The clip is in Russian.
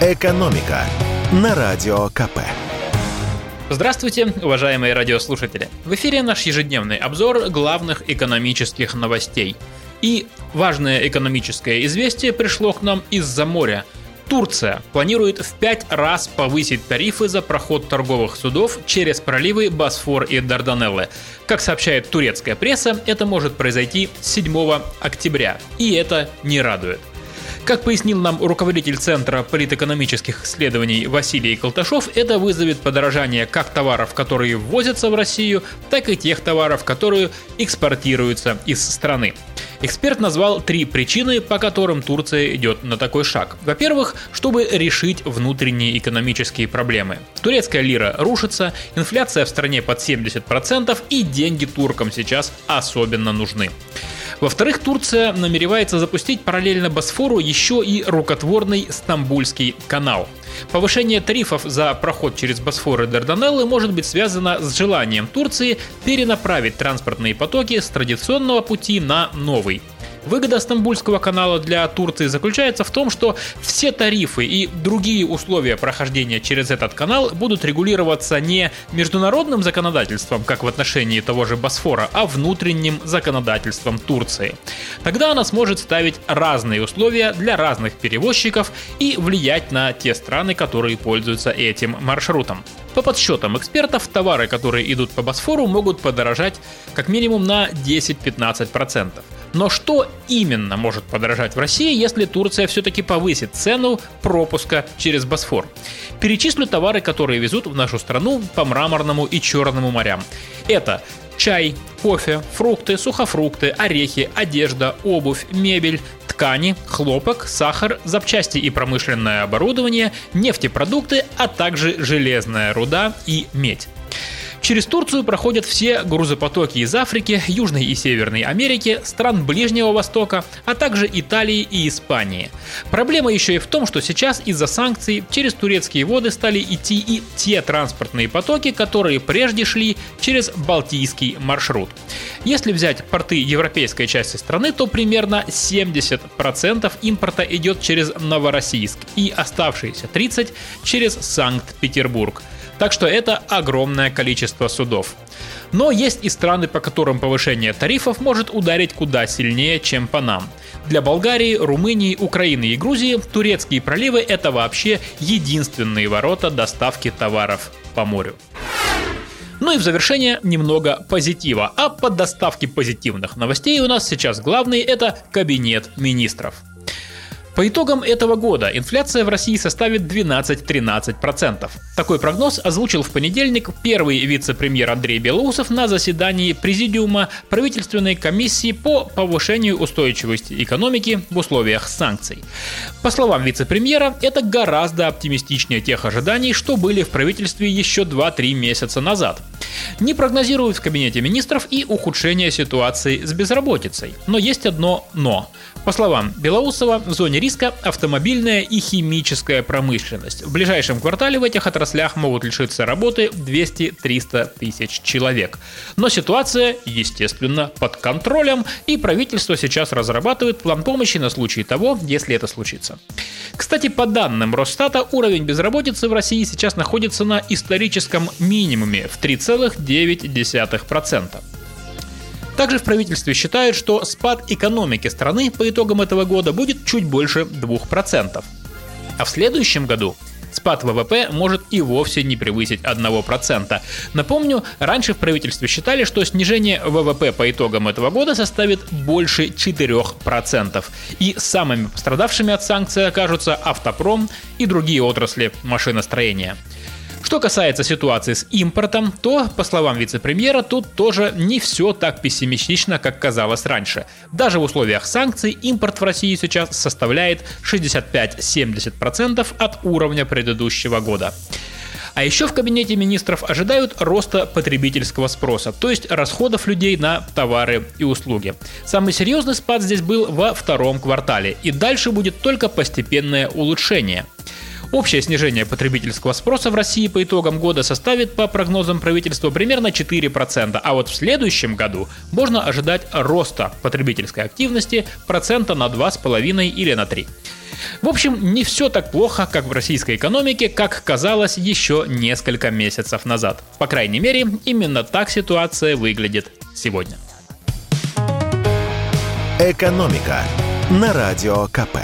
«Экономика» на Радио КП. Здравствуйте, уважаемые радиослушатели! В эфире наш ежедневный обзор главных экономических новостей. И важное экономическое известие пришло к нам из-за моря. Турция планирует в пять раз повысить тарифы за проход торговых судов через проливы Босфор и Дарданеллы. Как сообщает турецкая пресса, это может произойти 7 октября. И это не радует. Как пояснил нам руководитель Центра политэкономических исследований Василий Колташов, это вызовет подорожание как товаров, которые ввозятся в Россию, так и тех товаров, которые экспортируются из страны. Эксперт назвал три причины, по которым Турция идет на такой шаг. Во-первых, чтобы решить внутренние экономические проблемы. Турецкая лира рушится, инфляция в стране под 70% и деньги туркам сейчас особенно нужны. Во-вторых, Турция намеревается запустить параллельно Босфору еще и рукотворный Стамбульский канал. Повышение тарифов за проход через Босфор и Дарданеллы может быть связано с желанием Турции перенаправить транспортные потоки с традиционного пути на новый. Выгода Стамбульского канала для Турции заключается в том, что все тарифы и другие условия прохождения через этот канал будут регулироваться не международным законодательством, как в отношении того же Босфора, а внутренним законодательством Турции. Тогда она сможет ставить разные условия для разных перевозчиков и влиять на те страны, которые пользуются этим маршрутом. По подсчетам экспертов, товары, которые идут по Босфору, могут подорожать как минимум на 10-15%. Но что именно может подорожать в России, если Турция все-таки повысит цену пропуска через Босфор? Перечислю товары, которые везут в нашу страну по Мраморному и Черному морям. Это чай, кофе, фрукты, сухофрукты, орехи, одежда, обувь, мебель, ткани, хлопок, сахар, запчасти и промышленное оборудование, нефтепродукты, а также железная руда и медь. Через Турцию проходят все грузопотоки из Африки, Южной и Северной Америки, стран Ближнего Востока, а также Италии и Испании. Проблема еще и в том, что сейчас из-за санкций через турецкие воды стали идти и те транспортные потоки, которые прежде шли через Балтийский маршрут. Если взять порты европейской части страны, то примерно 70% импорта идет через Новороссийск и оставшиеся 30% через Санкт-Петербург. Так что это огромное количество судов. Но есть и страны, по которым повышение тарифов может ударить куда сильнее, чем по нам. Для Болгарии, Румынии, Украины и Грузии турецкие проливы – это вообще единственные ворота доставки товаров по морю. Ну и в завершение немного позитива. А по доставке позитивных новостей у нас сейчас главный – это кабинет министров. По итогам этого года инфляция в России составит 12-13%. Такой прогноз озвучил в понедельник первый вице-премьер Андрей Белоусов на заседании Президиума правительственной комиссии по повышению устойчивости экономики в условиях санкций. По словам вице-премьера, это гораздо оптимистичнее тех ожиданий, что были в правительстве еще 2-3 месяца назад. Не прогнозируют в кабинете министров и ухудшение ситуации с безработицей. Но есть одно «но». По словам Белоусова, в зоне риска автомобильная и химическая промышленность. В ближайшем квартале в этих отраслях могут лишиться работы 200-300 тысяч человек. Но ситуация, естественно, под контролем, и правительство сейчас разрабатывает план помощи на случай того, если это случится. Кстати, по данным Росстата, уровень безработицы в России сейчас находится на историческом минимуме в 3,9%. Также в правительстве считают, что спад экономики страны по итогам этого года будет чуть больше 2%. А в следующем году спад ВВП может и вовсе не превысить 1%. Напомню, раньше в правительстве считали, что снижение ВВП по итогам этого года составит больше 4%. И самыми пострадавшими от санкций окажутся автопром и другие отрасли машиностроения. Что касается ситуации с импортом, то, по словам вице-премьера, тут тоже не все так пессимистично, как казалось раньше. Даже в условиях санкций импорт в России сейчас составляет 65-70% от уровня предыдущего года. А еще в кабинете министров ожидают роста потребительского спроса, то есть расходов людей на товары и услуги. Самый серьезный спад здесь был во втором квартале, и дальше будет только постепенное улучшение – Общее снижение потребительского спроса в России по итогам года составит, по прогнозам правительства, примерно 4%, а вот в следующем году можно ожидать роста потребительской активности процента на 2,5 или на 3. В общем, не все так плохо, как в российской экономике, как казалось еще несколько месяцев назад. По крайней мере, именно так ситуация выглядит сегодня. Экономика на радио КП.